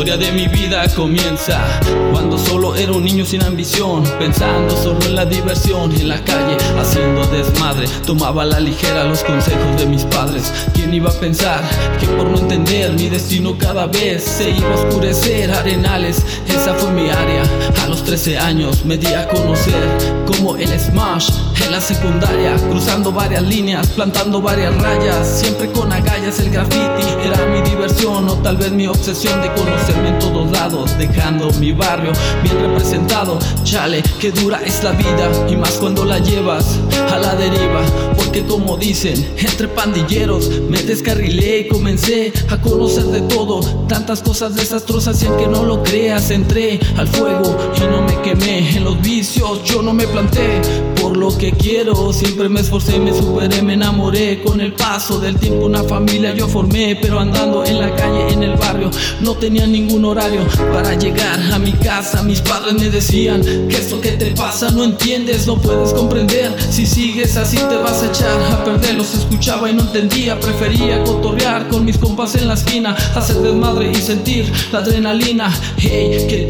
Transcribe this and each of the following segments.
historia de mi vida comienza cuando solo era un niño sin ambición, pensando solo en la diversión en la calle, haciendo desmadre. Tomaba a la ligera los consejos de mis padres. ¿Quién iba a pensar que por no entender mi destino cada vez se iba a oscurecer? Arenales, esa fue mi área. A los 13 años me di a conocer como el Smash en la secundaria, cruzando varias líneas, plantando varias rayas, siempre con agallas. El graffiti era mi tal vez mi obsesión de conocerme en todos lados, dejando mi barrio bien representado. Chale, que dura es la vida y más cuando la llevas a la deriva. Porque como dicen, entre pandilleros me descarrilé y comencé a conocer de todo. Tantas cosas desastrosas y aunque no lo creas, entré al fuego y no me quemé. En los vicios yo no me planté por lo que quiero. Siempre me esforcé, me superé, me enamoré. Con el paso del tiempo una familia yo formé, pero andando en la calle, en el barrio, no tenía ningún horario para llegar a mi casa. Mis padres me decían que esto que te pasa no entiendes, no puedes comprender. Si sigues así te vas a echar a perder. Los escuchaba y no entendía, prefería cotorrear con mis compas en la esquina, hacer desmadre y sentir la adrenalina. Hey, ¿qué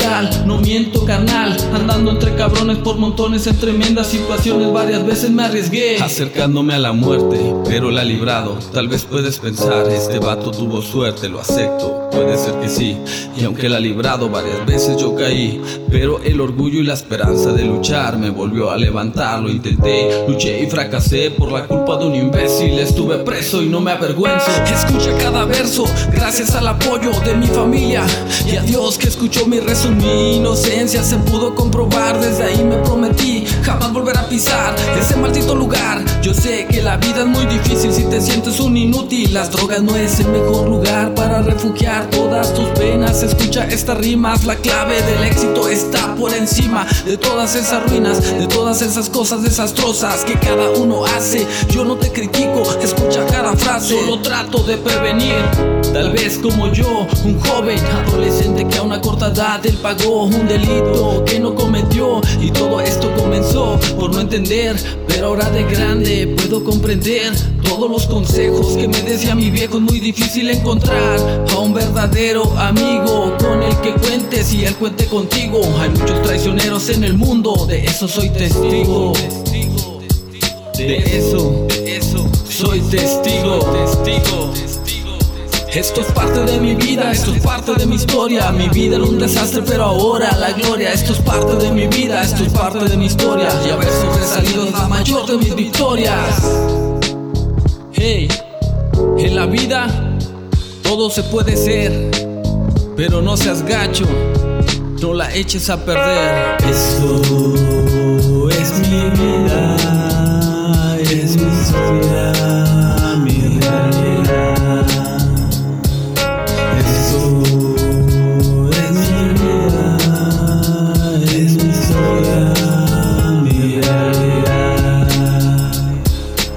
No miento, carnal. Andando entre cabrones por montones en tremendas situaciones, varias veces me arriesgué. Acercándome a la muerte, pero la librado. Tal vez puedes pensar, este vato tuvo suerte, lo acepto. Puede ser que sí, y aunque la librado varias veces yo caí, pero el orgullo y la esperanza de luchar me volvió a levantar. Lo intenté, luché y fracasé por la culpa de un imbécil. Estuve preso y no me avergüenzo. Escucha cada gracias al apoyo de mi familia y a Dios que escuchó mi rezo. Mi inocencia se pudo comprobar, desde ahí me prometí ese maldito lugar. Yo sé que la vida es muy difícil si te sientes un inútil. Las drogas no es el mejor lugar para refugiar todas tus penas. Escucha estas rimas, la clave del éxito está por encima de todas esas ruinas, de todas esas cosas desastrosas que cada uno hace. Yo no te critico, escucha cada frase, solo trato de prevenir. Tal vez como yo, un joven adolescente que a él pagó un delito que no cometió y todo esto comenzó por no entender, pero ahora de grande puedo comprender todos los consejos que me decía mi viejo. Es muy difícil encontrar a un verdadero amigo con el que cuentes y él cuente contigo. Hay muchos traicioneros en el mundo, de eso soy testigo. De eso, de eso, soy testigo. Esto es parte de mi vida, esto es parte de mi historia. Mi vida era un desastre, pero ahora la gloria. Esto es parte de mi vida, esto es parte de mi historia. Y haber sobresalido es la mayor de mis victorias. Hey, en la vida todo se puede ser, pero no seas gacho, no la eches a perder. Esto es mi vida,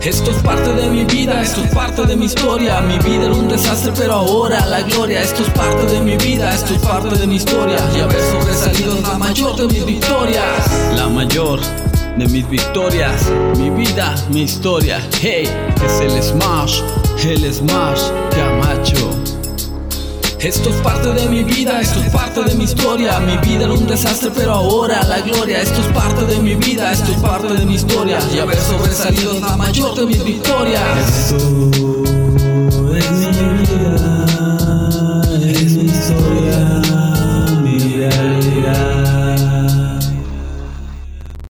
Esto es parte de mi vida, esto es parte de mi historia. Mi vida era un desastre, pero ahora la gloria. Esto es parte de mi vida, esto es parte de mi historia. Y haber sobresalido es la mayor de mis victorias. La mayor de mis victorias. Mi vida, mi historia. Hey, es el Smash, el Smash Camacho. Esto es parte de mi vida, esto es parte de mi historia. Mi vida era un desastre, pero ahora la gloria. Esto es parte de mi vida, esto es parte de mi historia. Y haber sobresalido es la mayor de mis victorias. Esto